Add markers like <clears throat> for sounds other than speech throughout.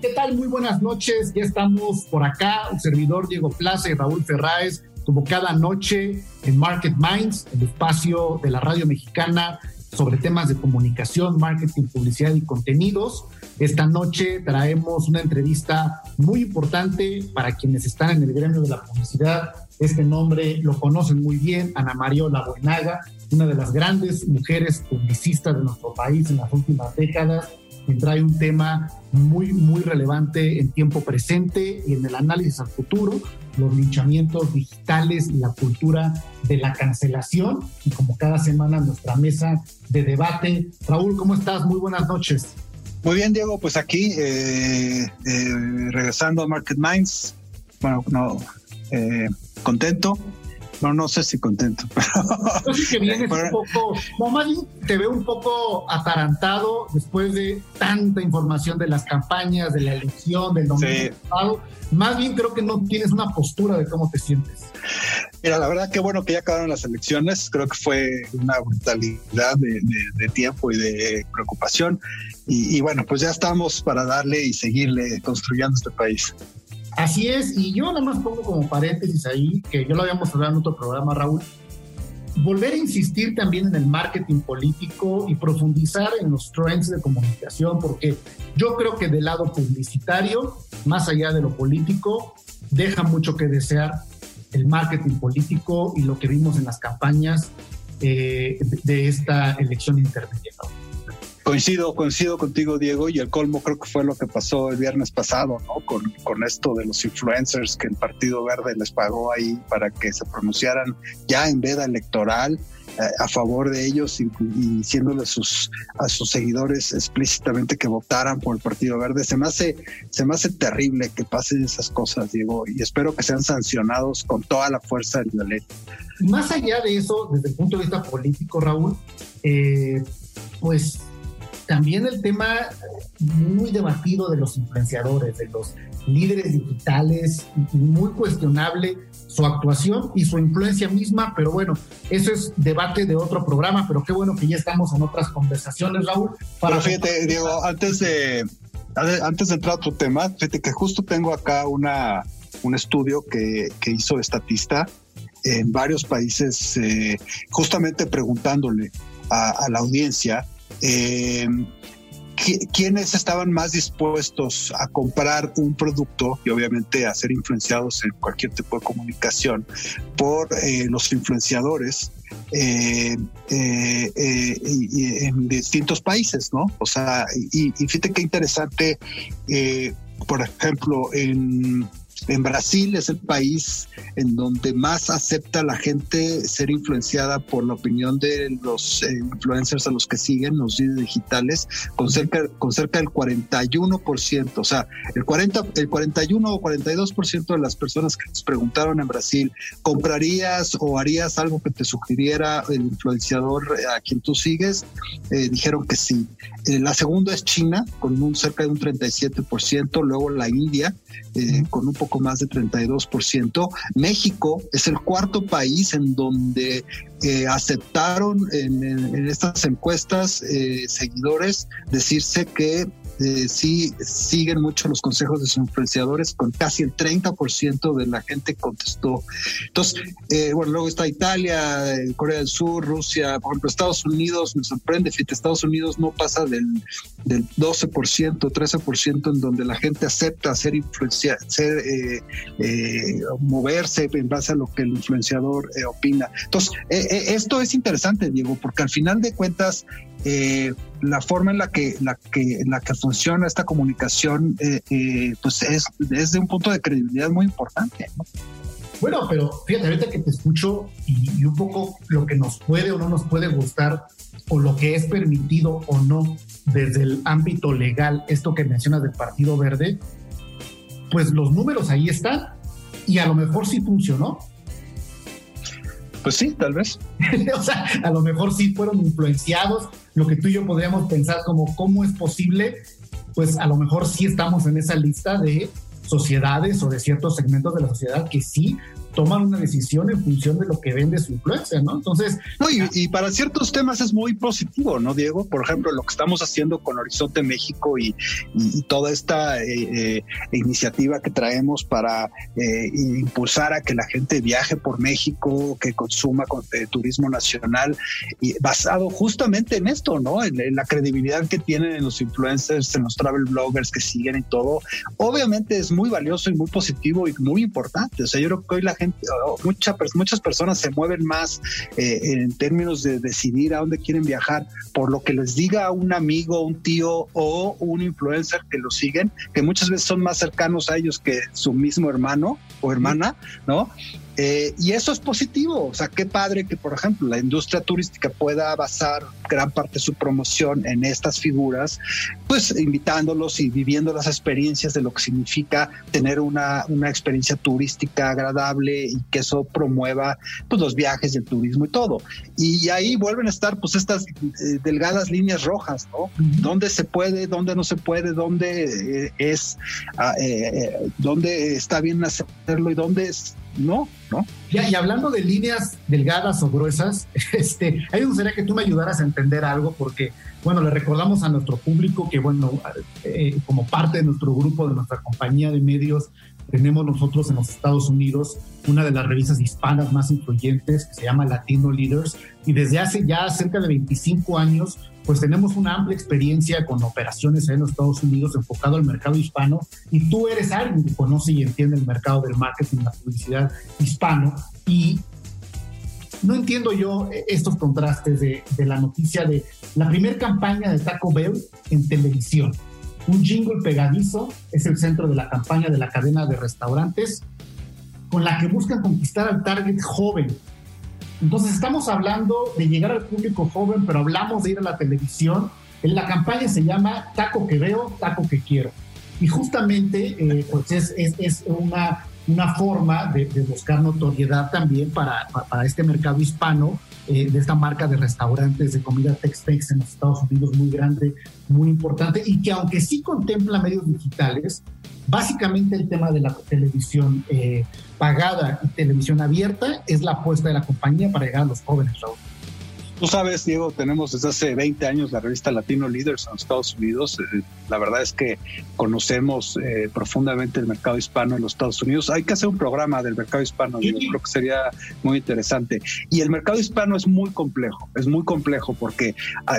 ¿Qué tal? Muy buenas noches. Ya estamos por acá, un servidor Diego Plaza y Raúl Ferráez, como cada noche en Market Minds, el espacio de la radio mexicana sobre temas de comunicación, marketing, publicidad y contenidos. Esta noche traemos una entrevista muy importante para quienes están en el gremio de la publicidad. Este nombre lo conocen muy bien, Ana Mariola Buenaga, una de las grandes mujeres publicistas de nuestro país en las últimas décadas, que trae un tema muy, muy relevante en tiempo presente y en el análisis al futuro, los linchamientos digitales y la cultura de la cancelación. Y como cada semana, nuestra mesa de debate. Raúl, ¿cómo estás? Muy buenas noches. Muy bien, Diego, pues aquí eh, eh, regresando a Market Minds. Bueno, no, eh, contento no, no sé si contento. <laughs> Yo sí que vienes un poco, no, más bien te veo un poco atarantado después de tanta información de las campañas, de la elección, del domingo pasado. Más bien creo que no tienes una postura de cómo te sientes. Mira, la verdad que bueno que ya acabaron las elecciones. Creo que fue una brutalidad de, tiempo y de preocupación. Y, y bueno, pues ya estamos para darle y seguirle construyendo este país. Así es, y yo nada más pongo como paréntesis ahí, que yo lo habíamos hablado en otro programa, Raúl, volver a insistir también en el marketing político y profundizar en los trends de comunicación, porque yo creo que del lado publicitario, más allá de lo político, deja mucho que desear el marketing político y lo que vimos en las campañas eh, de esta elección intermedia. Coincido, coincido contigo, Diego, y el colmo creo que fue lo que pasó el viernes pasado, ¿no? Con, con esto de los influencers que el Partido Verde les pagó ahí para que se pronunciaran ya en veda electoral eh, a favor de ellos y, diciéndole sus, a sus seguidores explícitamente que votaran por el Partido Verde. Se me hace, se me hace terrible que pasen esas cosas, Diego, y espero que sean sancionados con toda la fuerza del la ley. Más allá de eso, desde el punto de vista político, Raúl, eh, pues también el tema muy debatido de los influenciadores, de los líderes digitales, muy cuestionable su actuación y su influencia misma, pero bueno, eso es debate de otro programa, pero qué bueno que ya estamos en otras conversaciones, Raúl. Para fíjate, Diego, antes de, antes de entrar a otro tema, fíjate que justo tengo acá una, un estudio que, que hizo Estatista en varios países, eh, justamente preguntándole a la audiencia eh, quiénes estaban más dispuestos a comprar un producto y obviamente a ser influenciados en cualquier tipo de comunicación por eh, los influenciadores eh, en distintos países, ¿no? O sea, y, fíjate qué interesante, por ejemplo, en en Brasil es el país en donde más acepta la gente ser influenciada por la opinión de los eh, influencers a los que siguen, los digitales, con cerca, con cerca del 41%. O sea, el, 40, el 41 o 42% de las personas que les preguntaron en Brasil, ¿comprarías o harías algo que te sugiriera el influenciador a quien tú sigues? Eh, dijeron que sí. Eh, la segunda es China, con un cerca de un 37%, luego la India, con un poco más de 32%. México es el cuarto país en donde eh, aceptaron en, estas encuestas eh, seguidores decirse que eh, sí siguen mucho los consejos de sus influenciadores, con casi el 30% de la gente contestó. Entonces, eh, bueno, luego está Italia, eh, Corea del Sur, Rusia, por ejemplo, Estados Unidos, me sorprende, fíjate, Estados Unidos no pasa del, del 12%, 13% en donde la gente acepta ser influenciar, ser, moverse en base a lo que el influenciador opina. Entonces, esto es interesante, Diego, porque al final de cuentas, eh, la forma en la que, la que, la que funciona esta comunicación, eh, eh, pues es desde un punto de credibilidad muy importante. Bueno, pero fíjate, ahorita que te escucho y, un poco lo que nos puede o no nos puede gustar o lo que es permitido o no desde el ámbito legal, esto que mencionas del Partido Verde, pues los números ahí están y a lo mejor sí funcionó, pues sí, tal vez. <laughs> o sea, a lo mejor sí fueron influenciados, lo que tú y yo podríamos pensar como cómo es posible, pues a lo mejor sí estamos en esa lista de sociedades o de ciertos segmentos de la sociedad que sí toman una decisión en función de lo que vende su influencia, ¿no? Entonces... No, y, para ciertos temas es muy positivo, ¿no, Diego? Por ejemplo, lo que estamos haciendo con Horizonte México y, toda esta eh, eh, iniciativa que traemos para eh, impulsar a que la gente viaje por México, que consuma turismo nacional, y basado justamente en esto, ¿no? En, la credibilidad que tienen en los influencers, en los travel bloggers que siguen y todo. Obviamente es muy valioso y muy positivo y muy importante. O sea, yo creo que hoy la gente, muchas personas se mueven más eh, en términos de decidir a dónde quieren viajar por lo que les diga un amigo, un tío o un influencer que lo siguen, que muchas veces son más cercanos a ellos que su mismo hermano o hermana, ¿no? Eh, y eso es positivo, o sea, qué padre que, por ejemplo, la industria turística pueda basar gran parte de su promoción en estas figuras, pues invitándolos y viviendo las experiencias de lo que significa tener una, una experiencia turística agradable y que eso promueva pues, los viajes, el turismo y todo. Y ahí vuelven a estar pues estas eh, delgadas líneas rojas, ¿no? ¿Dónde se puede, dónde no se puede, dónde eh, es, ah, dónde está bien hacerlo y dónde es no, ¿no? y hablando de líneas delgadas o gruesas, <laughs> este, ahí me gustaría que tú me ayudaras a entender algo, porque, bueno, le recordamos a nuestro público que, bueno, eh, como parte de nuestro grupo, de nuestra compañía de medios, tenemos nosotros en los Estados Unidos una de las revistas hispanas más influyentes que se llama Latino Leaders y desde hace ya cerca de 25 años pues tenemos una amplia experiencia con operaciones en los Estados Unidos enfocado al mercado hispano y tú eres alguien que conoce y entiende el mercado del marketing, la publicidad hispano y no entiendo yo estos contrastes de, de la noticia de la primera campaña de Taco Bell en televisión un jingle pegadizo es el centro de la campaña de la cadena de restaurantes con la que buscan conquistar al target joven. Entonces estamos hablando de llegar al público joven, pero hablamos de ir a la televisión. En la campaña se llama Taco que veo, taco que quiero. Y justamente eh, pues es, es, una, una forma de, buscar notoriedad también para, para este mercado hispano eh, de esta marca de restaurantes de comida Tex-Mex en los Estados Unidos muy grande, muy importante y que aunque sí contempla medios digitales, básicamente el tema de la televisión eh, pagada y televisión abierta es la apuesta de la compañía para llegar a los jóvenes, Raúl. Tú sabes, Diego, tenemos desde hace 20 años la revista Latino Leaders en los Estados Unidos. Eh, la verdad es que conocemos eh, profundamente el mercado hispano en los Estados Unidos. Hay que hacer un programa del mercado hispano, yo creo que sería muy interesante. Y el mercado hispano es muy complejo, es muy complejo porque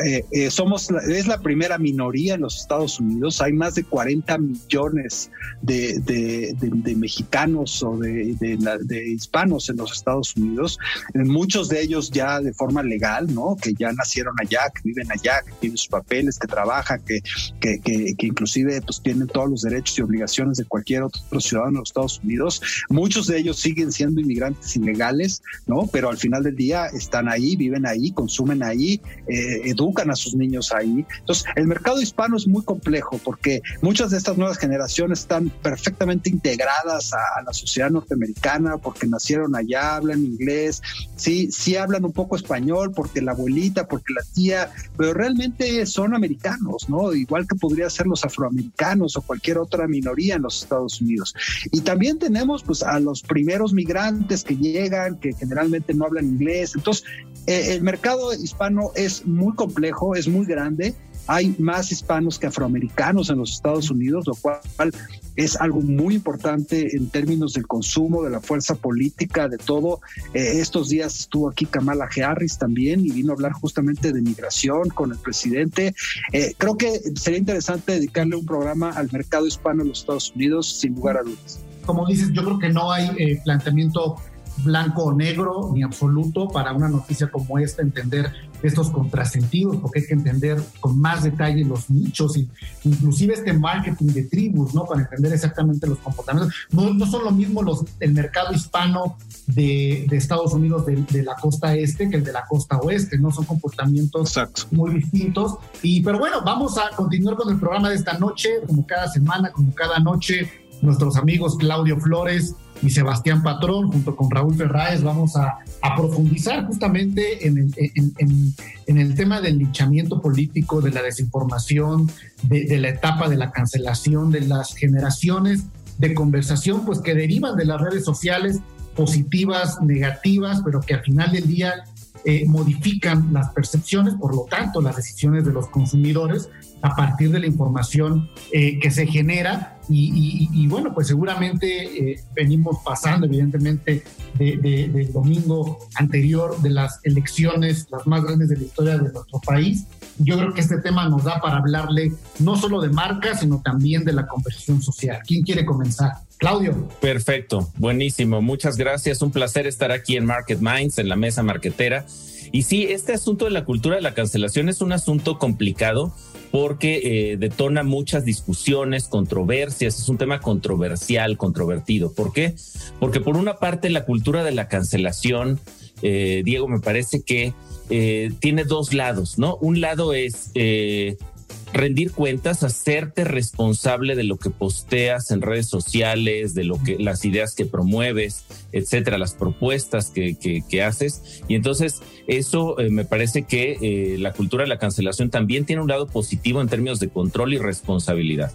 eh, somos es la primera minoría en los Estados Unidos. Hay más de 40 millones de, de, mexicanos o de, de, hispanos en los Estados Unidos, muchos de ellos ya de forma legal ¿no? Que ya nacieron allá, que viven allá, que tienen sus papeles, que trabajan, que, que, que, que inclusive pues tienen todos los derechos y obligaciones de cualquier otro ciudadano de los Estados Unidos. Muchos de ellos siguen siendo inmigrantes ilegales, ¿no? Pero al final del día están ahí, viven ahí, consumen ahí, eh, educan a sus niños ahí. Entonces, el mercado hispano es muy complejo porque muchas de estas nuevas generaciones están perfectamente integradas a, la sociedad norteamericana porque nacieron allá, hablan inglés, sí, sí hablan un poco español porque la abuelita, porque la tía, pero realmente son americanos, ¿no? Igual que podría ser los afroamericanos o cualquier otra minoría en los Estados Unidos. Y también tenemos pues a los primeros migrantes que llegan, que generalmente no hablan inglés. Entonces, eh, el mercado hispano es muy complejo, es muy grande hay más hispanos que afroamericanos en los Estados Unidos, lo cual es algo muy importante en términos del consumo, de la fuerza política, de todo. Eh, estos días estuvo aquí Kamala Harris también y vino a hablar justamente de migración con el presidente. Eh, creo que sería interesante dedicarle un programa al mercado hispano en los Estados Unidos, sin lugar a dudas. Como dices, yo creo que no hay eh, planteamiento blanco o negro ni absoluto para una noticia como esta, entender estos contrasentidos, porque hay que entender con más detalle los nichos y inclusive este marketing de tribus, ¿no? Para entender exactamente los comportamientos. No, no son lo mismo los, el mercado hispano de, de Estados Unidos de, de, la costa este que el de la costa oeste, ¿no? Son comportamientos muy distintos. Y, pero bueno, vamos a continuar con el programa de esta noche, como cada semana, como cada noche, nuestros amigos Claudio Flores, y Sebastián Patrón, junto con Raúl Ferráez, vamos a, profundizar justamente en el, tema del linchamiento político, de la desinformación, de, la etapa de la cancelación, de las generaciones de conversación, pues que derivan de las redes sociales positivas, negativas, pero que al final del día eh, modifican las percepciones, por lo tanto, las decisiones de los consumidores a partir de la información eh, que se genera. Y, bueno, pues seguramente eh, venimos pasando, evidentemente, del domingo anterior de las elecciones, las más grandes de la historia de nuestro país. Yo creo que este tema nos da para hablarle no solo de marcas, sino también de la conversión social. ¿Quién quiere comenzar? Claudio. Perfecto, buenísimo. Muchas gracias. Un placer estar aquí en Market Minds, en la mesa marquetera. Y sí, este asunto de la cultura de la cancelación es un asunto complicado porque eh, detona muchas discusiones, controversias, es un tema controversial, controvertido. ¿Por qué? Porque por una parte la cultura de la cancelación, eh, Diego, me parece que eh, tiene dos lados, ¿no? Un lado es rendir cuentas, hacerte responsable de lo que posteas en redes sociales, de lo que las ideas que promueves, etcétera, las propuestas que, que, haces. Y entonces eso eh, me parece que eh, la cultura de la cancelación también tiene un lado positivo en términos de control y responsabilidad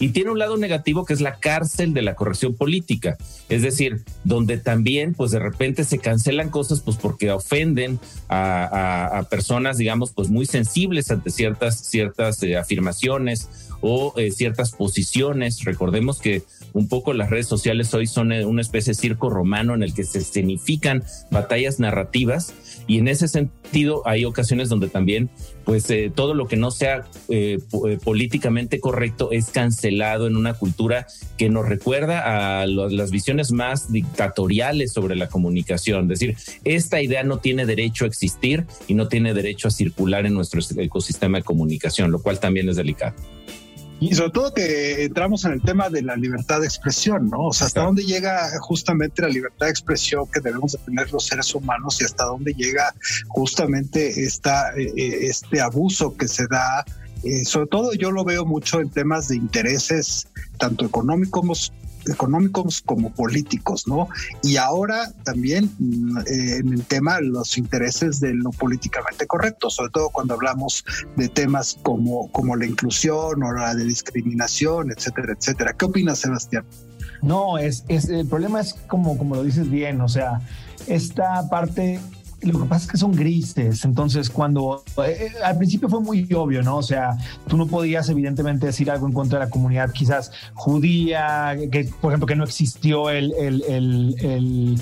y tiene un lado negativo que es la cárcel de la corrección política, es decir, donde también pues de repente se cancelan cosas pues porque ofenden a, personas digamos pues muy sensibles ante ciertas ciertas eh, afirmaciones o eh, ciertas posiciones. Recordemos que un poco las redes sociales hoy son eh, una especie de circo romano en el que se escenifican batallas narrativas y en ese sentido hay ocasiones donde también pues eh, todo lo que no sea políticamente correcto es cancelado en una cultura que nos recuerda a las visiones más dictatoriales sobre la comunicación. Es decir, esta idea no tiene derecho a existir y no tiene derecho a circular en nuestro ecosistema de comunicación, lo cual también es delicado. Y sobre todo que entramos en el tema de la libertad de expresión, ¿no? O sea, hasta dónde llega justamente la libertad de expresión que debemos de tener los seres humanos y hasta dónde llega justamente esta, eh, eh, este abuso que se da. Eh, sobre todo yo lo veo mucho en temas de intereses tanto económicos económicos como políticos, ¿no? Y ahora también eh, en el tema los intereses de lo políticamente correcto, sobre todo cuando hablamos de temas como, como la inclusión o la de discriminación, etcétera, etcétera. ¿Qué opinas, Sebastián? No, es, es el problema es como, como lo dices bien, o sea, esta parte lo que pasa es que son grises, entonces cuando eh, eh, al principio fue muy obvio, ¿no? O sea, tú no podías evidentemente decir algo en contra de la comunidad quizás judía, que por ejemplo que no existió el, el, el, el,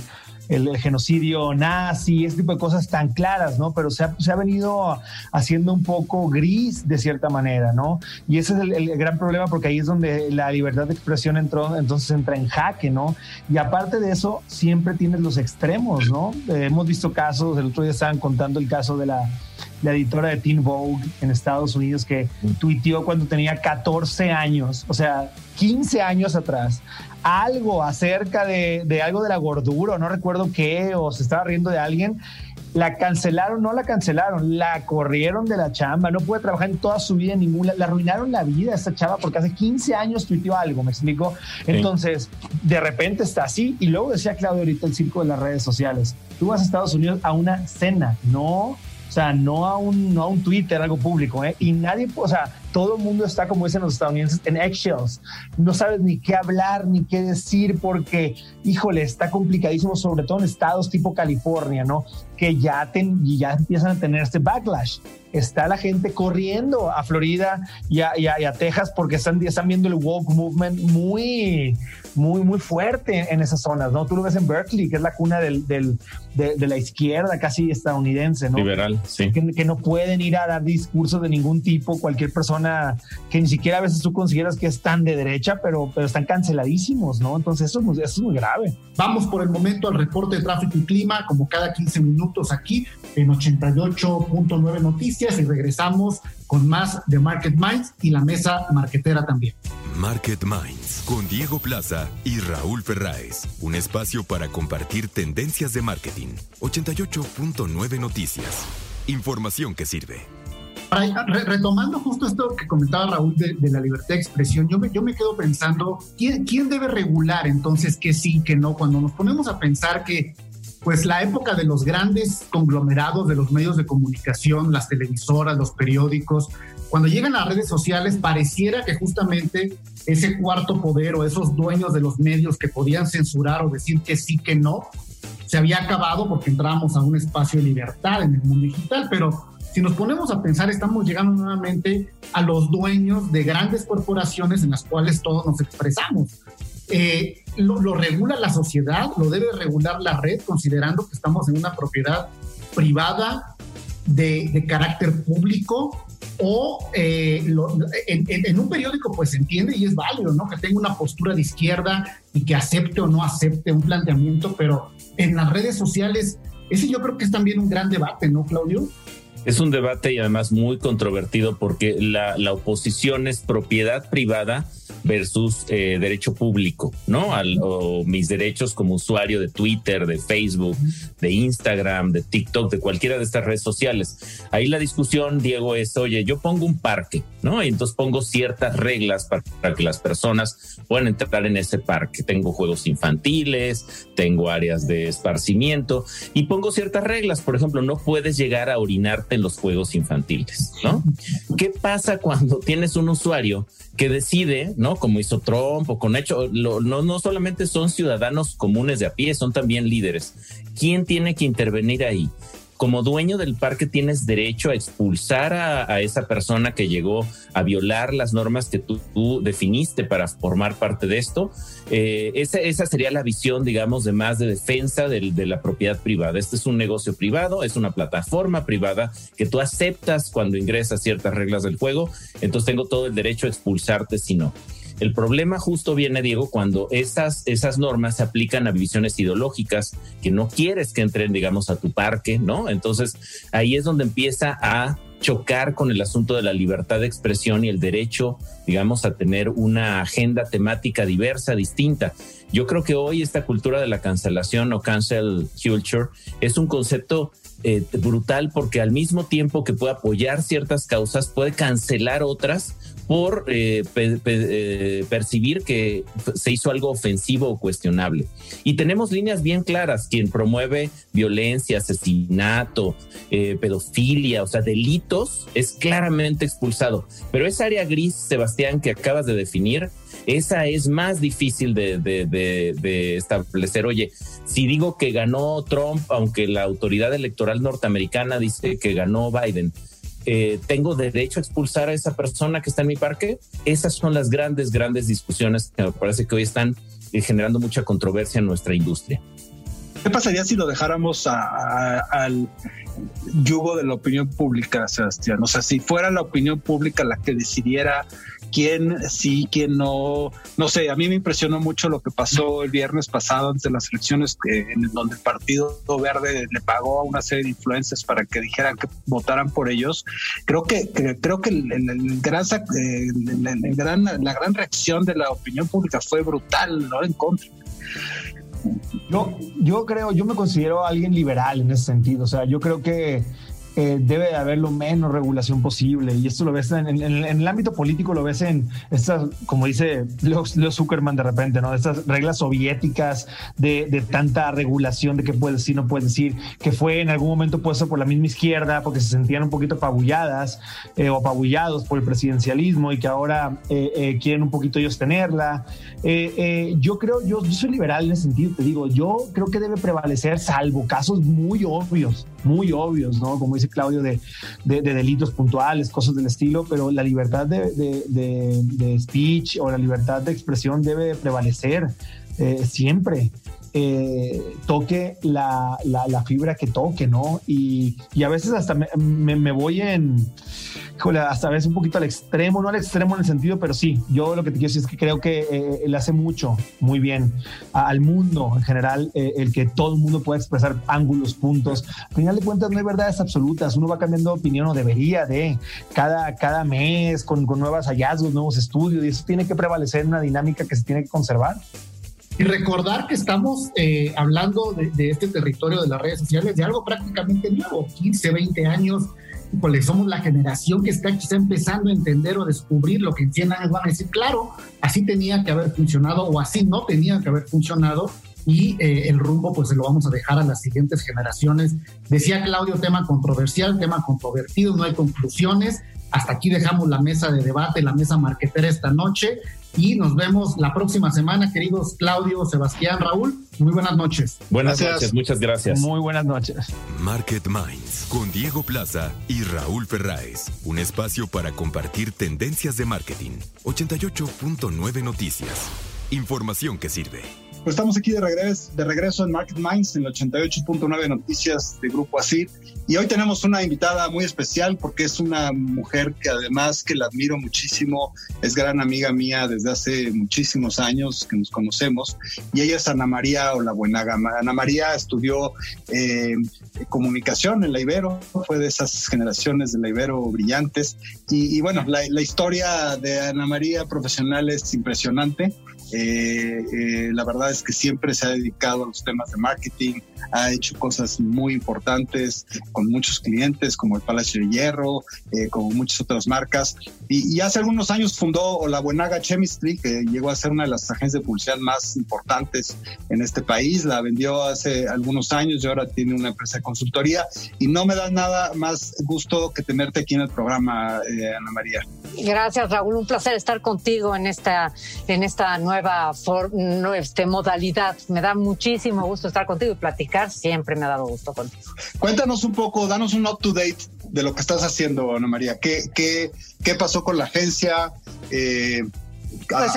genocidio nazi, ese tipo de cosas tan claras, ¿no? Pero se ha, se ha, venido haciendo un poco gris de cierta manera, ¿no? Y ese es el, gran problema porque ahí es donde la libertad de expresión entró, entonces entra en jaque, ¿no? Y aparte de eso, siempre tienes los extremos, ¿no? Eh, hemos visto casos, el otro día estaban contando el caso de la la editora de Teen Vogue en Estados Unidos, que tuiteó cuando tenía 14 años, o sea, 15 años atrás, algo acerca de, de algo de la gordura, no recuerdo qué, o se estaba riendo de alguien, la cancelaron, no la cancelaron, la corrieron de la chamba, no puede trabajar en toda su vida en ninguna, le arruinaron la vida a esta chava porque hace 15 años tuiteó algo, me explico. Entonces, de repente está así y luego decía Claudio ahorita el circo de las redes sociales. Tú vas a Estados Unidos a una cena, no sea, no a un, no a un Twitter, algo público, ¿eh? Y nadie, o sea, todo el mundo está, como dicen los estadounidenses, en eggshells. No sabes ni qué hablar, ni qué decir, porque, híjole, está complicadísimo, sobre todo en estados tipo California, ¿no? Que ya, ten, ya empiezan a tener este backlash. Está la gente corriendo a Florida y a, y a, Texas porque están, están viendo el woke movement muy, muy, muy fuerte en esas zonas, ¿no? Tú lo ves en Berkeley, que es la cuna del, del de, de, la izquierda casi estadounidense, ¿no? Liberal, sí. Que, que no pueden ir a dar discursos de ningún tipo, cualquier persona que ni siquiera a veces tú consideras que es tan de derecha, pero, pero están canceladísimos, ¿no? Entonces eso, eso es muy grave. Vamos por el momento al reporte de tráfico y clima, como cada 15 minutos aquí en 88.9 Noticias y regresamos con más de Market Minds y la mesa marquetera también. Market Minds con Diego Plaza y Raúl Ferráez. Un espacio para compartir tendencias de marketing. 88.9 Noticias. Información que sirve retomando justo esto que comentaba Raúl de, la libertad de expresión, yo me, quedo pensando, ¿quién, ¿quién debe regular entonces qué sí, qué no? Cuando nos ponemos a pensar que pues la época de los grandes conglomerados de los medios de comunicación, las televisoras, los periódicos, cuando llegan las redes sociales pareciera que justamente ese cuarto poder o esos dueños de los medios que podían censurar o decir que sí, que no, se había acabado porque entramos a un espacio de libertad en el mundo digital, pero si nos ponemos a pensar, estamos llegando nuevamente a los dueños de grandes corporaciones en las cuales todos nos expresamos. Eh, lo, regula la sociedad, lo debe regular la red, considerando que estamos en una propiedad privada de, carácter público o eh, en, un periódico pues se entiende y es válido, ¿no? Que tenga una postura de izquierda y que acepte o no acepte un planteamiento, pero en las redes sociales, ese yo creo que es también un gran debate, ¿no, Claudio? Es un debate y además muy controvertido porque la, la oposición es propiedad privada versus eh, derecho público, ¿no? Al, o mis derechos como usuario de Twitter, de Facebook, de Instagram, de TikTok, de cualquiera de estas redes sociales. Ahí la discusión, Diego, es, oye, yo pongo un parque, ¿no? Y entonces pongo ciertas reglas para, para que las personas puedan entrar en ese parque. Tengo juegos infantiles, tengo áreas de esparcimiento y pongo ciertas reglas. Por ejemplo, no puedes llegar a orinarte en los juegos infantiles, ¿no? ¿Qué pasa cuando tienes un usuario que decide, ¿no? Como hizo Trump o con hecho, no, no solamente son ciudadanos comunes de a pie, son también líderes. ¿Quién tiene que intervenir ahí? como dueño del parque tienes derecho a expulsar a, esa persona que llegó a violar las normas que tú, definiste para formar parte de esto. Eh, esa, esa, sería la visión, digamos, de más de defensa de, de la propiedad privada. Este es un negocio privado, es una plataforma privada que tú aceptas cuando ingresas ciertas reglas del juego, entonces tengo todo el derecho a expulsarte si no. El problema justo viene, Diego, cuando esas, esas normas se aplican a visiones ideológicas que no quieres que entren, digamos, a tu parque, ¿no? Entonces ahí es donde empieza a chocar con el asunto de la libertad de expresión y el derecho, digamos, a tener una agenda temática diversa, distinta. Yo creo que hoy esta cultura de la cancelación o cancel culture es un concepto eh, brutal porque al mismo tiempo que puede apoyar ciertas causas, puede cancelar otras por eh, eh, percibir que se hizo algo ofensivo o cuestionable. Y tenemos líneas bien claras, quien promueve violencia, asesinato, pedofilia, o sea, delitos, es claramente expulsado. Pero esa área gris, Sebastián, que acabas de definir, esa es más difícil de, establecer. Oye, si digo que ganó Trump, aunque la autoridad electoral norteamericana dice que ganó Biden, eh, ¿tengo derecho a expulsar a esa persona que está en mi parque? Esas son las grandes, grandes discusiones que me parece que hoy están eh, generando mucha controversia en nuestra industria. ¿Qué pasaría si lo dejáramos al yugo de la opinión pública, Sebastián? O sea, si fuera la opinión pública la que decidiera quién sí, quién no. No sé, a mí me impresionó mucho lo que pasó el viernes pasado antes de las elecciones, en donde el Partido Verde le pagó a una serie de influencers para que dijeran que votaran por ellos. Creo que, creo que el, gran, eh, gran, la gran reacción de la opinión pública fue brutal, ¿no? En contra. Yo, yo creo, yo me considero alguien liberal en ese sentido. O sea, yo creo que eh, debe haber lo menos regulación posible. Y esto lo ves en, el ámbito político, lo ves en estas, como dice Leo, Zuckerman de repente, ¿no? Estas reglas soviéticas de, tanta regulación de qué puedes decir, no puedes decir, que fue en algún momento puesto por la misma izquierda porque se sentían un poquito apabulladas eh, o apabullados por el presidencialismo y que ahora eh, quieren un poquito ellos tenerla. yo creo, yo, yo soy liberal en ese sentido, te digo, yo creo que debe prevalecer, salvo casos muy obvios, muy obvios, ¿no? Como dice Claudio, de, delitos puntuales, cosas del estilo, pero la libertad de, speech o la libertad de expresión debe prevalecer eh, siempre. Eh, toque la, fibra que toque, ¿no? Y, a veces hasta me, voy en, hasta a veces un poquito al extremo, no al extremo en el sentido, pero sí, yo lo que te quiero decir es que creo que eh, le hace mucho, muy bien al mundo en general, eh, el que todo el mundo pueda expresar ángulos, puntos. Al final de cuentas no hay verdades absolutas, uno va cambiando de opinión o debería de cada, cada mes con, con nuevos hallazgos, nuevos estudios, y eso tiene que prevalecer en una dinámica que se tiene que conservar. Y recordar que estamos eh, hablando de, este territorio de las redes sociales de algo prácticamente nuevo, 15, 20 años. Pues somos la generación que está quizá empezando a entender o descubrir lo que en 100 años van a decir, claro, así tenía que haber funcionado o así no tenía que haber funcionado y eh, el rumbo pues se lo vamos a dejar a las siguientes generaciones. Decía Claudio, tema controversial, tema controvertido, no hay conclusiones. Hasta aquí dejamos la mesa de debate, la mesa marquetera esta noche y nos vemos la próxima semana, queridos Claudio, Sebastián, Raúl. Muy buenas noches. Buenas noches, muchas gracias. Muy buenas noches. Market Minds con Diego Plaza y Raúl Ferráez. Un espacio para compartir tendencias de marketing. 88.9 Noticias. Información que sirve. Pues estamos aquí de regreso, de regreso en Market Minds en el 88.9 Noticias de Grupo Asir. Y hoy tenemos una invitada muy especial porque es una mujer que además que la admiro muchísimo, es gran amiga mía desde hace muchísimos años que nos conocemos. Y ella es Ana María Olabuenaga. Ana María estudió eh, comunicación en la Ibero, fue de esas generaciones de la Ibero brillantes. Y, bueno, la, la historia de Ana María profesional es impresionante. Eh, eh, la verdad es que siempre se ha dedicado a los temas de marketing, ha hecho cosas muy importantes con muchos clientes como el Palacio de Hierro, eh, como muchas otras marcas. Y, hace algunos años fundó la Buenaga Chemistry, que llegó a ser una de las agencias de publicidad más importantes en este país. La vendió hace algunos años y ahora tiene una empresa de consultoría. Y no me da nada más gusto que tenerte aquí en el programa, eh, Ana María. Gracias, Raúl. Un placer estar contigo en esta, en esta nueva este, modalidad. Me da muchísimo gusto estar contigo y platicar. Siempre me ha dado gusto contigo. Cuéntanos un poco, danos un up to date de lo que estás haciendo, Ana María. ¿Qué, qué, qué pasó con la agencia? Eh, pues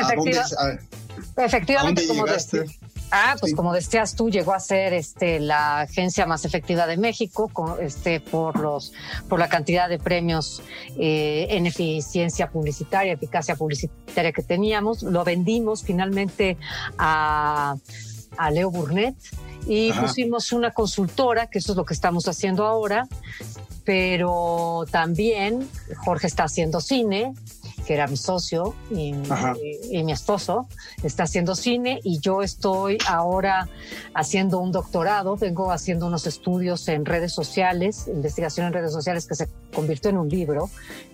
efectivamente, como Ah, pues como decías tú, llegó a ser este, la agencia más efectiva de México con, este, por, los, por la cantidad de premios eh, en eficiencia publicitaria, eficacia publicitaria que teníamos. Lo vendimos finalmente a, a Leo Burnett y pusimos una consultora, que eso es lo que estamos haciendo ahora, pero también Jorge está haciendo cine, que era mi socio y, mi esposo, está haciendo cine y yo estoy ahora haciendo un doctorado, vengo haciendo unos estudios en redes sociales, investigación en redes sociales que se convirtió en un libro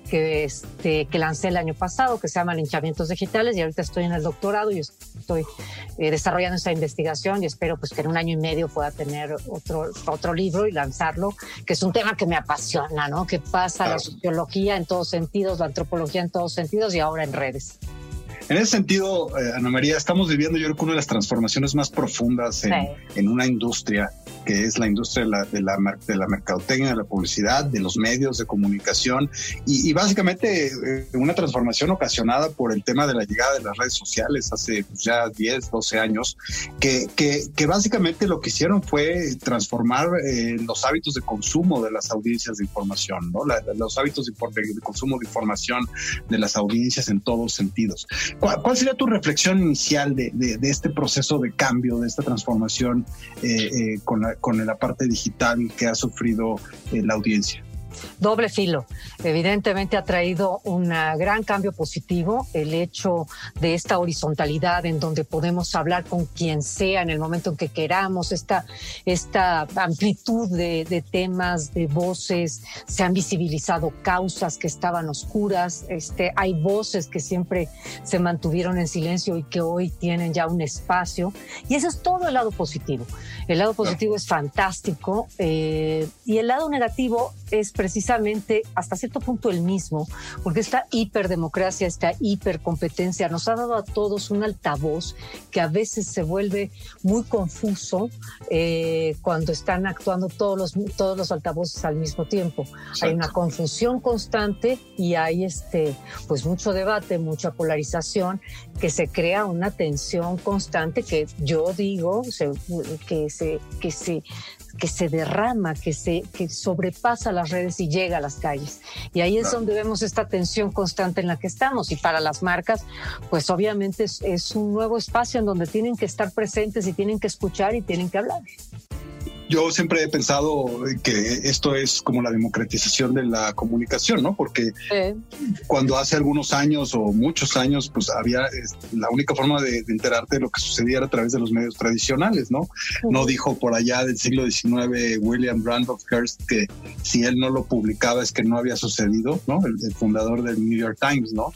que, este, que lancé el año pasado, que se llama Linchamientos Digitales, y ahorita estoy en el doctorado y estoy eh, desarrollando esta investigación y espero pues que en un año y medio pueda tener otro, otro libro y lanzarlo, que es un tema que me apasiona, ¿no? Que pasa la sociología en todos sentidos, la antropología en todos sentidos y ahora en redes. En ese sentido, eh, Ana María, estamos viviendo yo creo que una de las transformaciones más profundas en, en una industria que es la industria de la, de la, de la mercadotecnia, de la publicidad, de los medios de comunicación y, básicamente eh, una transformación ocasionada por el tema de la llegada de las redes sociales hace pues, ya 10, 12 años, que, que, básicamente lo que hicieron fue transformar eh, los hábitos de consumo de las audiencias de información, ¿no? los hábitos de, consumo de información de las audiencias en todos sentidos. ¿Cuál, sería tu reflexión inicial de, de, este proceso de cambio, de esta transformación eh, con, la, con la parte digital que ha sufrido la audiencia? Doble filo. Evidentemente ha traído un gran cambio positivo el hecho de esta horizontalidad en donde podemos hablar con quien sea en el momento en que queramos, esta, esta amplitud de, temas, de voces, se han visibilizado causas que estaban oscuras, este, hay voces que siempre se mantuvieron en silencio y que hoy tienen ya un espacio. Y eso es todo el lado positivo. El lado positivo es fantástico eh, y el lado negativo es precisamente hasta cierto punto el mismo, porque esta hiperdemocracia, esta hipercompetencia nos ha dado a todos un altavoz que a veces se vuelve muy confuso eh, cuando están actuando todos los, todos los altavoces al mismo tiempo. Hay una confusión constante y hay este, pues mucho debate, mucha polarización, que se crea una tensión constante que yo digo que, se, que, se, que se derrama, que, se, que sobrepasa las redes y llega a las calles. Y ahí es donde vemos esta tensión constante en la que estamos. Y para las marcas, pues obviamente es, es un nuevo espacio en donde tienen que estar presentes y tienen que escuchar y tienen que hablar. Yo siempre he pensado que esto es como la democratización de la comunicación, ¿no? Porque cuando hace algunos años o muchos años, pues había la única forma de, enterarte de lo que sucedía era a través de los medios tradicionales, ¿no? No dijo por allá del siglo XIX William Randolph Hearst que si él no lo publicaba es que no había sucedido, ¿no? El, fundador del New York Times, ¿no?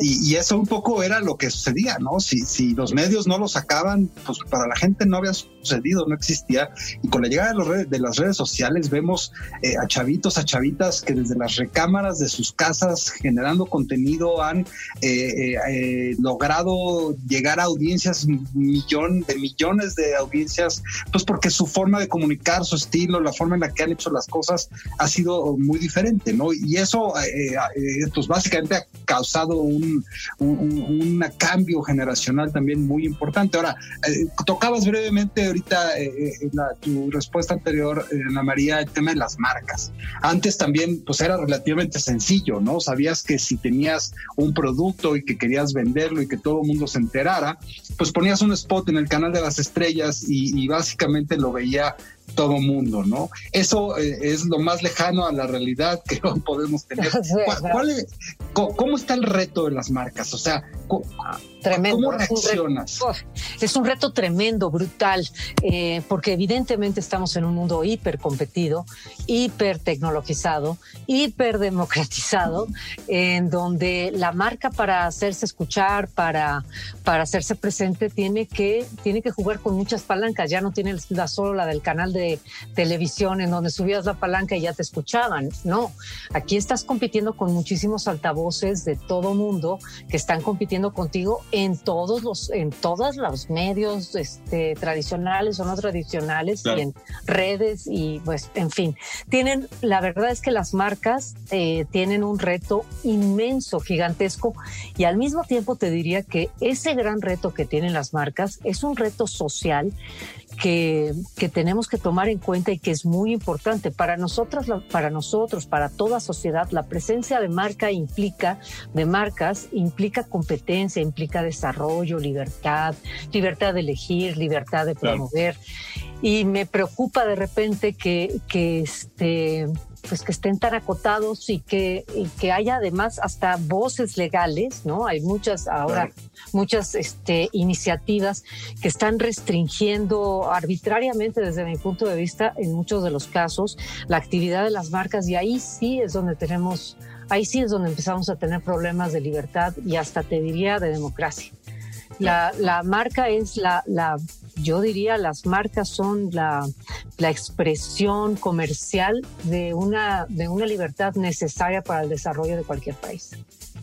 Y, y, eso un poco era lo que sucedía, ¿no? Si, si los medios no lo sacaban, pues para la gente no había sucedido, no existía. Y con la llegada de, las redes sociales vemos eh, a chavitos, a chavitas que desde las recámaras de sus casas generando contenido han eh, eh, logrado llegar a audiencias millón, de millones de audiencias, pues porque su forma de comunicar, su estilo, la forma en la que han hecho las cosas ha sido muy diferente, ¿no? Y eso, pues básicamente ha causado un, un, cambio generacional también muy importante. Ahora, tocabas brevemente ahorita la, tu respuesta anterior, eh, Ana María, el tema de las marcas. Antes también, pues era relativamente sencillo, ¿no? Sabías que si tenías un producto y que querías venderlo y que todo el mundo se enterara, pues ponías un spot en el canal de las estrellas y, y básicamente lo veía todo mundo, ¿no? Eso eh, es lo más lejano a la realidad que <laughs> podemos tener. <laughs> ¿Cómo está el reto de las marcas? O sea, Tremendo. ¿Cómo reaccionas? Es un reto, tremendo, brutal, eh, porque evidentemente estamos en un mundo hiper competido, hiper tecnologizado, hiper democratizado, en donde la marca para hacerse escuchar, para, para hacerse presente, tiene que, tiene que jugar con muchas palancas. Ya no tiene la solo la del canal de televisión en donde subías la palanca y ya te escuchaban. No, aquí estás compitiendo con muchísimos altavoces de todo mundo que están compitiendo contigo en todos los, en todos los medios este, tradicionales o no tradicionales y en redes y pues, en fin. Tienen, la verdad es que las marcas eh, tienen un reto inmenso, gigantesco y al mismo tiempo te diría que ese gran reto que tienen las marcas es un reto social que, que, tenemos que tomar en cuenta y que es muy importante para nosotros, para nosotros, para toda sociedad. La presencia de marca implica, de marcas, implica competencia, implica desarrollo, libertad, libertad de elegir, libertad de promover. Y me preocupa de repente que, que este pues que estén tan acotados y que, que haya además hasta voces legales, ¿no? Hay muchas ahora, muchas este, iniciativas que están restringiendo arbitrariamente desde mi punto de vista en muchos de los casos la actividad de las marcas y ahí sí es donde tenemos, ahí sí es donde empezamos a tener problemas de libertad y hasta te diría de democracia. La, la marca es la, la yo diría las marcas son la, la, expresión comercial de una, de una libertad necesaria para el desarrollo de cualquier país.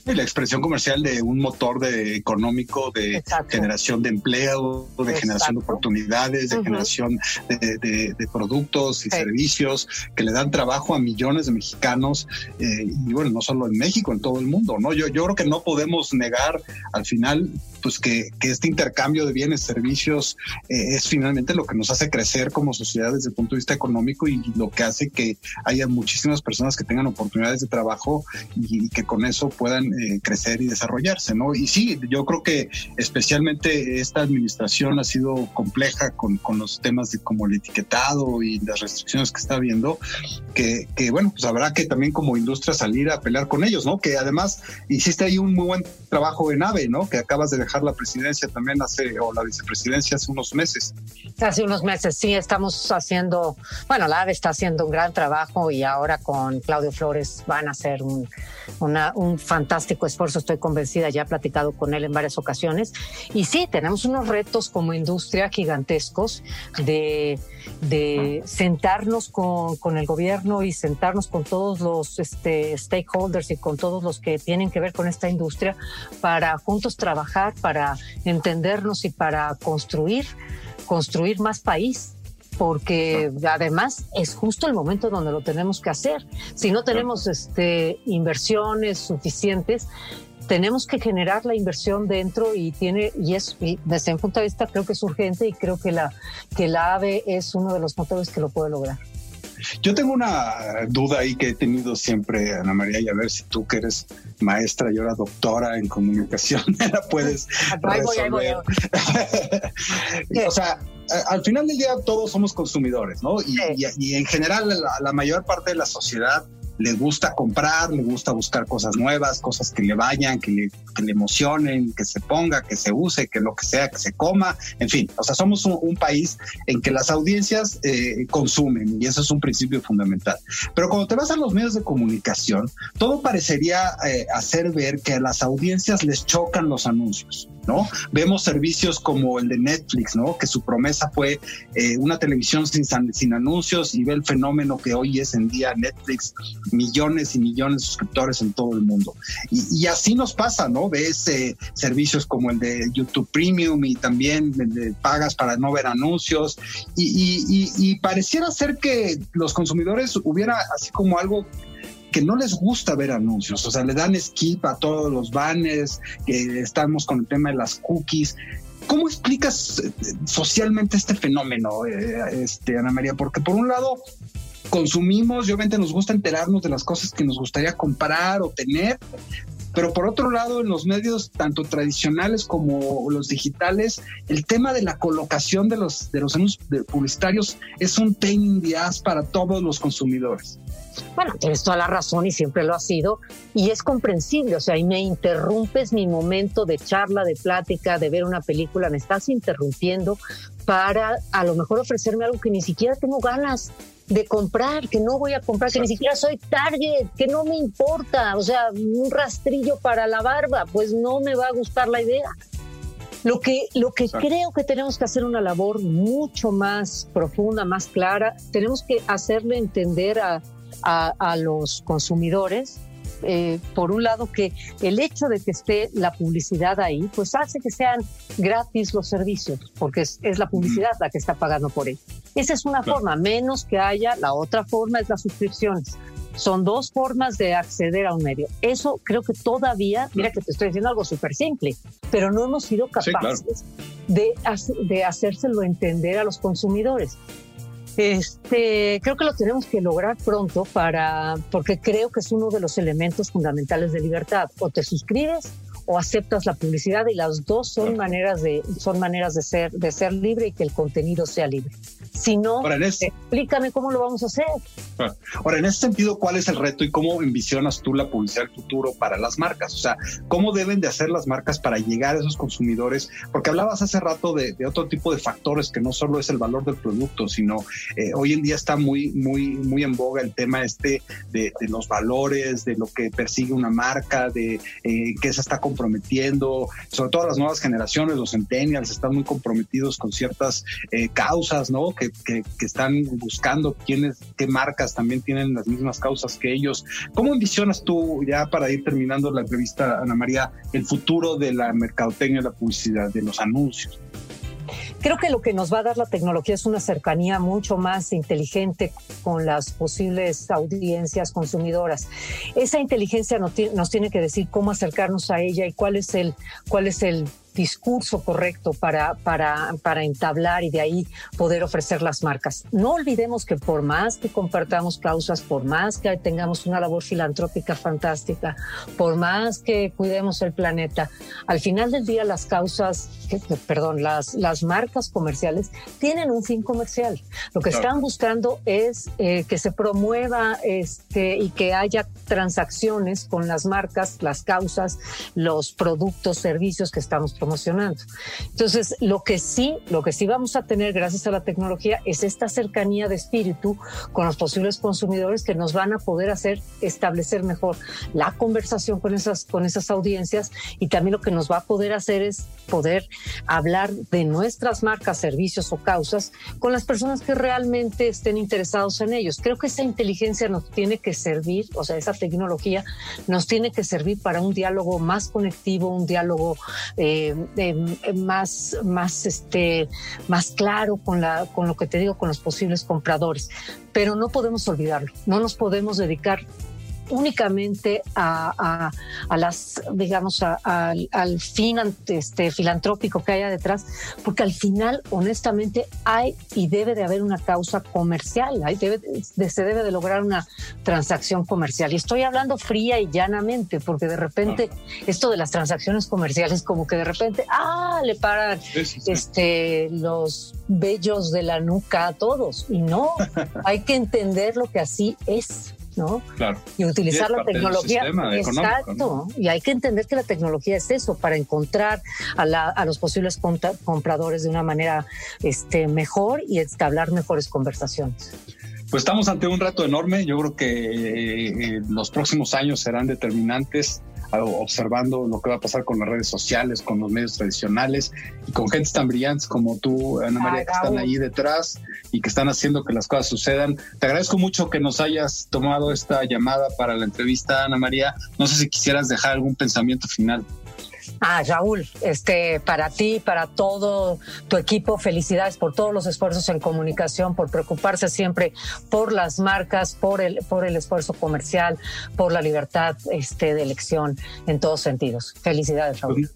la expresión comercial de un motor de económico de generación de empleo, de generación de oportunidades, de generación de, productos y servicios que le dan trabajo a millones de mexicanos eh, y bueno, no solo en México, en todo el mundo, ¿no? Yo, yo creo que no podemos negar al final pues que, este intercambio de bienes, servicios eh, es finalmente lo que nos hace crecer como sociedad desde el punto de vista económico y lo que hace que haya muchísimas personas que tengan oportunidades de trabajo y, que con eso puedan eh, crecer y desarrollarse, ¿no? Y sí, yo creo que especialmente esta administración ha sido compleja con, con los temas de como el etiquetado y las restricciones que está habiendo, que, que bueno, pues habrá que también como industria salir a pelear con ellos, ¿no? Que además hiciste ahí un muy buen trabajo en AVE, ¿no? Que acabas de dejar la presidencia también hace, o la vicepresidencia hace unos meses. Hace unos meses, sí, estamos haciendo, bueno, la AVE está haciendo un gran trabajo y ahora con Claudio Flores van a hacer un, un fantástico esfuerzo, estoy convencida, ya he platicado con él en varias ocasiones. Y sí, tenemos unos retos como industria gigantescos de, de sentarnos con, con el gobierno y sentarnos con todos los este, stakeholders y con todos los que tienen que ver con esta industria para juntos trabajar para entendernos y para construir, construir más país porque además es justo el momento donde lo tenemos que hacer. Si no tenemos este, inversiones suficientes, tenemos que generar la inversión dentro y tiene y es desde mi punto de vista creo que es urgente y creo que la que la AVE es uno de los motores que lo puede lograr. Yo tengo una duda ahí que he tenido siempre, Ana María, y a ver si tú que eres maestra y ahora doctora en comunicación, <laughs> la puedes resolver. <laughs> o sea, al final del día todos somos consumidores, ¿no? Y, en general la, mayor parte de la sociedad le gusta comprar, le gusta buscar cosas nuevas, cosas que le vayan, que le, que le emocionen, que se ponga, que se use, que lo que sea, que se coma, en fin, o sea, somos un, país en que las audiencias eh, consumen y eso es un principio fundamental. Pero cuando te vas a los medios de comunicación, todo parecería eh, hacer ver que a las audiencias les chocan los anuncios. ¿no? Vemos servicios como el de Netflix, ¿no? Que su promesa fue eh, una televisión sin, sin anuncios y ve el fenómeno que hoy es en día Netflix, millones y millones de suscriptores en todo el mundo. Y, así nos pasa, ¿no? Ves eh, servicios como el de YouTube Premium y también pagas para no ver anuncios y, pareciera ser que los consumidores hubiera así como algo que no les gusta ver anuncios, o sea, le dan skip a todos los banners, que estamos con el tema de las cookies. ¿Cómo explicas eh, socialmente este fenómeno, eh, este, Ana María? Porque por un lado consumimos y obviamente nos gusta enterarnos de las cosas que nos gustaría comprar o tener, pero por otro lado, en los medios tanto tradicionales como los digitales, el tema de la colocación de los, de los anuncios publicitarios es un pain in the ass para todos los consumidores. Bueno, tienes toda la razón y siempre lo ha sido y es comprensible, o sea, y me interrumpes mi momento de charla, de plática, de ver una película, me estás interrumpiendo para a lo mejor ofrecerme algo que ni siquiera tengo ganas de comprar, que no voy a comprar, que ni siquiera soy target, que no me importa, o sea, un rastrillo para la barba, pues no me va a gustar la idea. Lo que, lo que creo que tenemos que hacer una labor mucho más profunda, más clara, tenemos que hacerle entender a, a, los consumidores. Eh, por un lado, que el hecho de que esté la publicidad ahí, pues hace que sean gratis los servicios, porque es, la publicidad la que está pagando por él. Esa es una forma, menos que haya, la otra forma es las suscripciones. Son dos formas de acceder a un medio. Eso creo que todavía, mira que te estoy diciendo algo súper simple, pero no hemos sido capaces de, de hacérselo entender a los consumidores. Este, creo que lo tenemos que lograr pronto para, porque creo que es uno de los elementos fundamentales de libertad. O te suscribes o aceptas la publicidad y las dos son maneras de, son maneras de ser, de ser libre y que el contenido sea libre. Si no, explícame cómo lo vamos a hacer. Ah, ahora, en ese sentido, ¿cuál es el reto y cómo envisionas tú la publicidad del futuro para las marcas? O sea, ¿cómo deben de hacer las marcas para llegar a esos consumidores? Porque hablabas hace rato de, otro tipo de factores que no solo es el valor del producto, sino eh, hoy en día está muy, muy, muy en boga el tema este de, los valores, de lo que persigue una marca, de eh, qué se está comprometiendo, sobre todo las nuevas generaciones, los centennials, están muy comprometidos con ciertas eh, causas, ¿no? Que, que, están buscando quiénes, qué marcas también tienen las mismas causas que ellos. ¿Cómo envisionas tú, ya para ir terminando la entrevista, Ana María, el futuro de la mercadotecnia, la publicidad, de los anuncios? Creo que lo que nos va a dar la tecnología es una cercanía mucho más inteligente con las posibles audiencias consumidoras. Esa inteligencia nos tiene que decir cómo acercarnos a ella y cuál es el, cuál es el discurso correcto para, para, para entablar y de ahí poder ofrecer las marcas. No olvidemos que por más que compartamos causas, por más que tengamos una labor filantrópica fantástica, por más que cuidemos el planeta, al final del día las causas, perdón, las, las marcas comerciales tienen un fin comercial. Lo que están buscando es eh, que se promueva este, y que haya transacciones con las marcas, las causas, los productos, servicios que estamos promoviendo emocionando. Entonces, lo que sí, lo que sí vamos a tener gracias a la tecnología es esta cercanía de espíritu con los posibles consumidores que nos van a poder hacer establecer mejor la conversación con esas, con esas audiencias y también lo que nos va a poder hacer es poder hablar de nuestras marcas, servicios o causas con las personas que realmente estén interesados en ellos. Creo que esa inteligencia nos tiene que servir, o sea, esa tecnología nos tiene que servir para un diálogo más conectivo, un diálogo eh, más, más, este, más claro con, la, con lo que te digo, con los posibles compradores. Pero no podemos olvidarlo, no nos podemos dedicar únicamente a, las, digamos, al fin este, filantrópico que haya detrás, porque al final, honestamente, hay y debe de haber una causa comercial, hay debe, se debe de lograr una transacción comercial. Y estoy hablando fría y llanamente, porque de repente esto de las transacciones comerciales, como que de repente, ah, le paran Este, los bellos de la nuca a todos. Y no, <laughs> hay que entender lo que así es. ¿No? Claro. Y utilizar la tecnología. Exacto. Y hay que entender que la tecnología es eso, para encontrar a, los posibles compradores de una manera este, mejor y establecer mejores conversaciones. Pues estamos ante un reto enorme. Yo creo que eh, eh, los próximos años serán determinantes observando lo que va a pasar con las redes sociales, con los medios tradicionales y con gente tan brillantes como tú, Ana María, que están ahí detrás y que están haciendo que las cosas sucedan. Te agradezco mucho que nos hayas tomado esta llamada para la entrevista, Ana María. No sé si quisieras dejar algún pensamiento final. Ah, Raúl, este, para ti, para todo tu equipo, felicidades por todos los esfuerzos en comunicación, por preocuparse siempre por las marcas, por el, por el esfuerzo comercial, por la libertad este, de elección en todos sentidos. Felicidades, Raúl.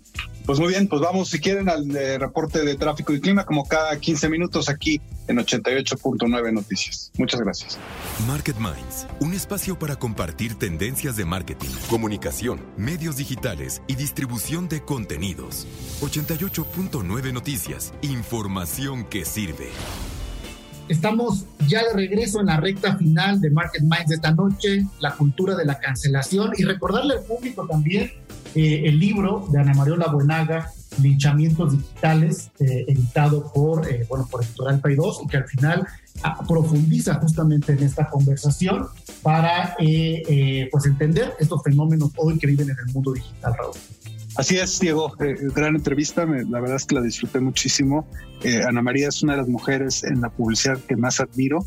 Pues, muy bien, pues vamos si quieren al eh, reporte de tráfico y clima como cada 15 minutos aquí en 88.9 Noticias. Muchas gracias. Market Minds, un espacio para compartir tendencias de marketing, comunicación, medios digitales y distribución de contenidos. 88.9 Noticias, información que sirve. Estamos ya de regreso en la recta final de Market Minds de esta noche, la cultura de la cancelación y recordarle al público también eh, el libro de Ana Mariola Buenaga, Linchamientos Digitales, eh, editado por, eh, bueno, por Editorial Pay 2 y que al final ah, profundiza justamente en esta conversación para pues entender estos fenómenos hoy que viven en el mundo digital, Raúl. Así es, Diego, eh, gran entrevista, la verdad es que la disfruté muchísimo. Eh, Ana María es una de las mujeres en la publicidad que más admiro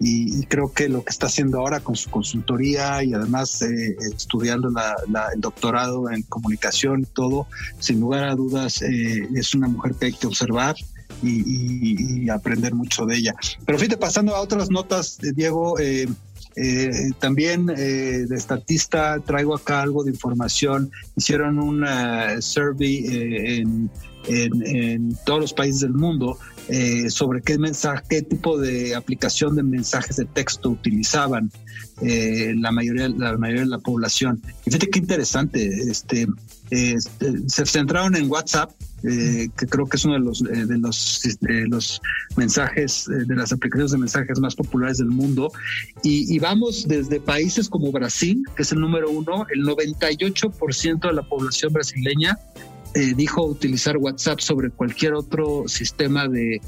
y, creo que lo que está haciendo ahora con su consultoría y además eh, estudiando el doctorado en comunicación y todo, sin lugar a dudas es una mujer que hay que observar. Y, aprender mucho de ella. Pero fíjate, pasando a otras notas, Diego, eh, también eh, de estatista traigo acá algo de información. Hicieron un survey eh, en, todos los países del mundo sobre qué mensaje, qué tipo de aplicación de mensajes de texto utilizaban la mayoría, la mayoría de la población. Y fíjate qué interesante. Este, se centraron en WhatsApp eh, que creo que es uno de los, eh, de los, los mensajes, eh, de las aplicaciones de mensajes más populares del mundo. Y, vamos desde países como Brasil, que es el número uno, el 98% de la población brasileña eh, dijo utilizar WhatsApp sobre cualquier otro sistema de,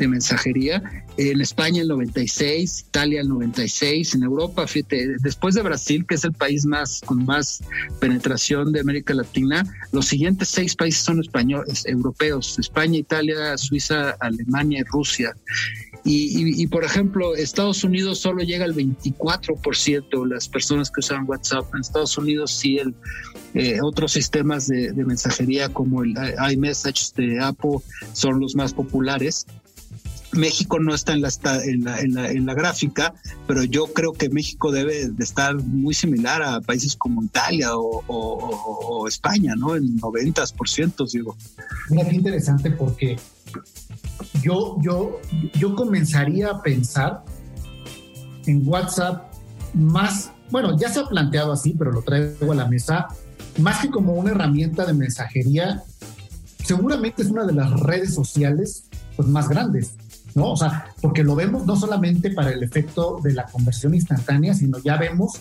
mensajería. En España el 96, Italia el 96, en Europa, fíjate, después de Brasil, que es el país más con más penetración de América Latina, los siguientes seis países son españoles, europeos, España, Italia, Suiza, Alemania y Rusia. Y, por ejemplo, Estados Unidos solo llega al 24% de las personas que usan WhatsApp. En Estados Unidos sí, el, eh, otros sistemas de, mensajería como el iMessage de Apple son los más populares. México no está en la, gráfica, pero yo creo que México debe de estar muy similar a países como Italia o, España, ¿no? En 90%, digo. Mira, qué interesante porque yo, yo, yo comenzaría a pensar en WhatsApp más, bueno, ya se ha planteado así, pero lo traigo a la mesa, más que como una herramienta de mensajería, seguramente es una de las redes sociales pues, más grandes, ¿no? O sea, porque lo vemos no solamente para el efecto de la conversión instantánea, sino ya vemos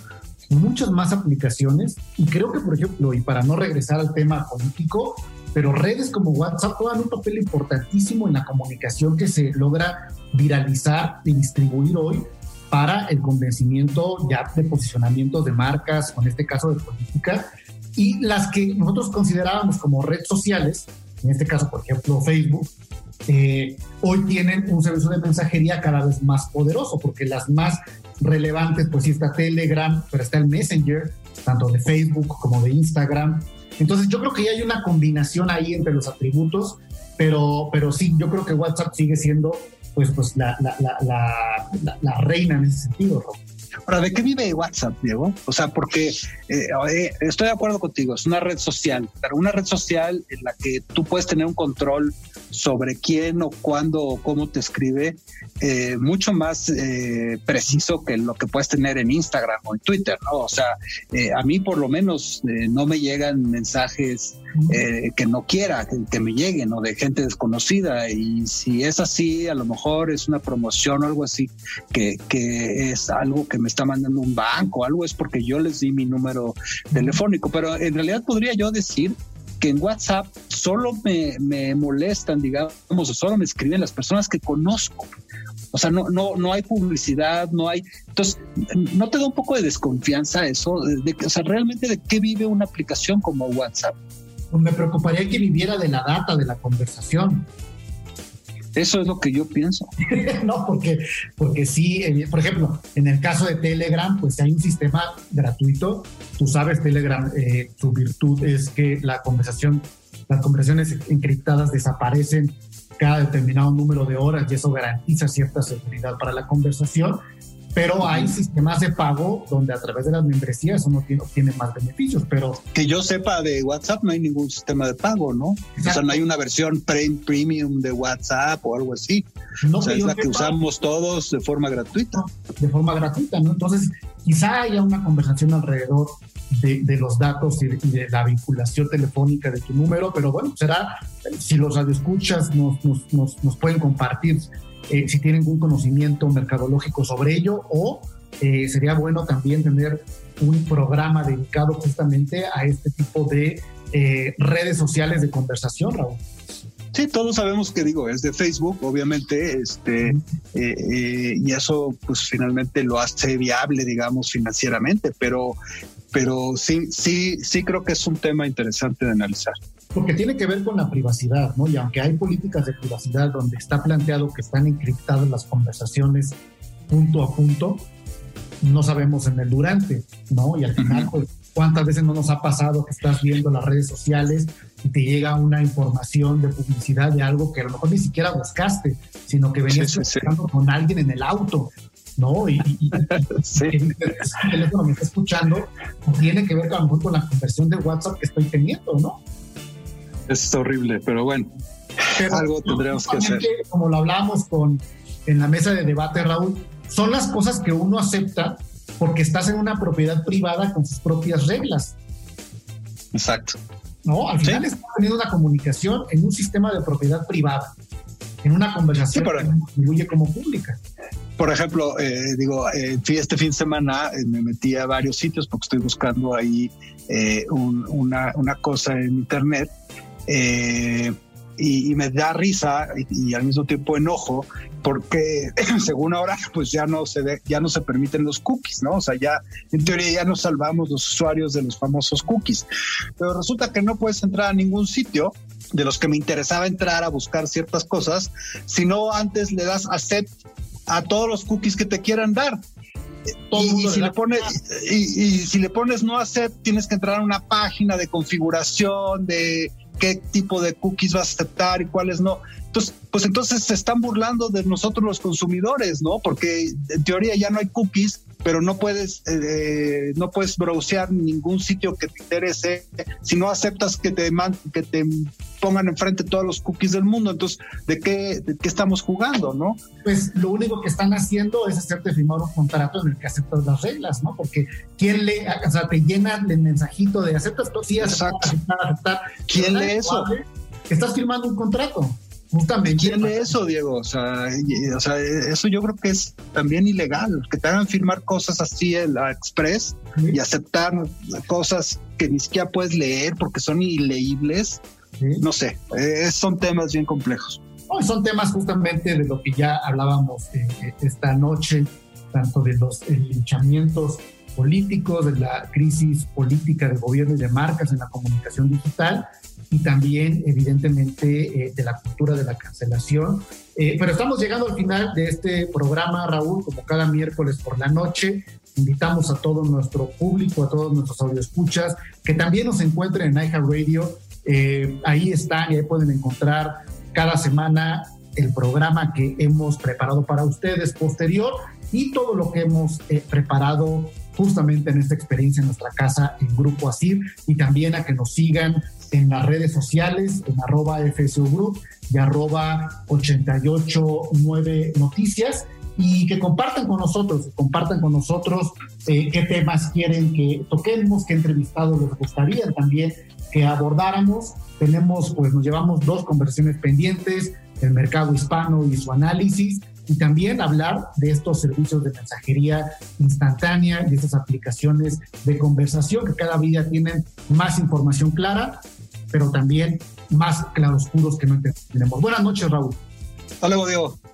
muchas más aplicaciones y creo que, por ejemplo, y para no regresar al tema político, pero redes como WhatsApp juegan un papel importantísimo en la comunicación que se logra viralizar y distribuir hoy para el convencimiento ya de posicionamientos de marcas, o en este caso de política, y las que nosotros considerábamos como redes sociales, en este caso, por ejemplo, Facebook, eh, hoy tienen un servicio de mensajería cada vez más poderoso, porque las más relevantes, pues sí está Telegram, pero está el Messenger, tanto de Facebook como de Instagram, entonces yo creo que ya hay una combinación ahí entre los atributos, pero, pero sí, yo creo que WhatsApp sigue siendo pues, pues la, la, la, la reina en ese sentido, Rob. Ahora, ¿de qué vive WhatsApp, Diego? O sea, porque eh, eh, estoy de acuerdo contigo, es una red social, pero una red social en la que tú puedes tener un control sobre quién o cuándo o cómo te escribe, eh, mucho más preciso que lo que puedes tener en Instagram o en Twitter, ¿no? O sea, a mí por lo menos no me llegan mensajes que no quiera que, me lleguen o de gente desconocida y si es así, a lo mejor es una promoción o algo así, que, que es algo que me está mandando un banco, algo es porque yo les di mi número telefónico, pero en realidad podría yo decir que en WhatsApp solo me, me molestan, digamos, o solo me escriben las personas que conozco. O sea, no, no, no hay publicidad, no hay. Entonces, ¿no te da un poco de desconfianza eso? De, o sea, realmente de qué vive una aplicación como WhatsApp. Pues me preocuparía que viviera de la data, de la conversación. Eso es lo que yo pienso. <laughs> no, porque, porque sí, eh, por ejemplo, en el caso de Telegram, pues hay un sistema gratuito. Tú sabes, Telegram, eh, su virtud es que la conversación, las conversaciones encriptadas desaparecen cada determinado número de horas y eso garantiza cierta seguridad para la conversación pero hay sistemas de pago donde a través de las membresías uno tiene, más beneficios, pero... Que yo sepa de WhatsApp no hay ningún sistema de pago, ¿no? O sea, no hay una versión premium de WhatsApp o algo así. No, o sea, es la que usamos todos de forma gratuita. De forma gratuita, ¿no? Entonces, quizá haya una conversación alrededor de, los datos y de, la vinculación telefónica de tu número, pero bueno, será, si los radioescuchas nos, nos, nos, nos pueden compartir eh, si tienen un conocimiento mercadológico sobre ello o eh, sería bueno también tener un programa dedicado justamente a este tipo de eh, redes sociales de conversación, Raúl. Sí, todos sabemos que digo, es de Facebook, obviamente, este, y eso pues finalmente lo hace viable, digamos, financieramente, pero, pero sí, sí, sí creo que es un tema interesante de analizar porque tiene que ver con la privacidad, ¿no? Y aunque hay políticas de privacidad donde está planteado que están encriptadas las conversaciones punto a punto, no sabemos en el durante, ¿no? Y al final, pues, ¿cuántas veces no nos ha pasado que estás viendo las redes sociales y te llega una información de publicidad de algo que a lo mejor ni siquiera buscaste, sino que venías sí, con alguien en el auto, ¿no? Y, y, <laughs> el teléfono me está escuchando, tiene que ver a lo mejor con la conversión de WhatsApp que estoy teniendo, ¿no? Es horrible, pero bueno, algo tendremos que hacer. Como lo hablamos con, en la mesa de debate, Raúl, son las cosas que uno acepta porque estás en una propiedad privada con sus propias reglas. Exacto. No, al final estás teniendo una comunicación en un sistema de propiedad privada, en una conversación que se distribuye como pública. Por ejemplo, eh, digo, eh, este fin de semana eh, me metí a varios sitios porque estoy buscando ahí una, una cosa en internet Eh, y, me da risa y, al mismo tiempo enojo porque <clears throat> según ahora pues ya no se ya no se permiten los cookies, ¿no? O sea, ya en teoría ya nos salvamos los usuarios de los famosos cookies. Pero resulta que no puedes entrar a ningún sitio de los que me interesaba entrar a buscar ciertas cosas, si no antes le das accept a todos los cookies que te quieran dar. Y, si le pones, y, si le pones no accept, tienes que entrar a una página de configuración de qué tipo de cookies vas a aceptar y cuáles no. Entonces, pues entonces se están burlando de nosotros los consumidores, ¿no? Porque en teoría ya no hay cookies, pero no puedes eh, no puedes browsear ningún sitio que te interese si no aceptas que te que te pongan enfrente todos los cookies del mundo. Entonces, ¿de qué, de qué estamos jugando, no? Pues lo único que están haciendo es hacerte firmar un contrato en el que aceptas las reglas, ¿no? Porque quién le, o sea, te llenan el mensajito de aceptas, sí, aceptar, aceptar, aceptar. ¿Quién lee eso? Estás firmando un contrato. Justamente. ¿Quién lee eso, Diego? O sea, o sea, eso yo creo que es también ilegal, que te hagan firmar cosas así en la Express y aceptar cosas que ni siquiera puedes leer porque son ileíbles. No sé, eh, son temas bien complejos. son temas justamente de lo que ya hablábamos eh, esta noche, tanto de los linchamientos políticos, de la crisis política de gobierno y de marcas en la comunicación digital, y también evidentemente eh, de la cultura de la cancelación. Eh, pero estamos llegando al final de este programa, Raúl, como cada miércoles por la noche. Invitamos a todo nuestro público, a todos nuestros escuchas que también nos encuentren en iHeartRadio. Eh, ahí están y ahí pueden encontrar cada semana el programa que hemos preparado para ustedes posterior y todo lo que hemos preparado justamente en esta experiencia en nuestra casa en Grupo ASIR y también a que nos sigan en las redes sociales, en arroba FSU Group y arroba 889 Noticias y que compartan con nosotros, compartan con nosotros eh, qué temas quieren que toquemos, qué entrevistados les gustaría también que abordáramos. Tenemos, pues nos llevamos dos conversaciones pendientes, el mercado hispano y su análisis, y también hablar de estos servicios de mensajería instantánea y estas aplicaciones de conversación que cada día tienen más información clara pero también más claroscuros que no entendemos. Buenas noches, Raúl. Hasta luego, Diego.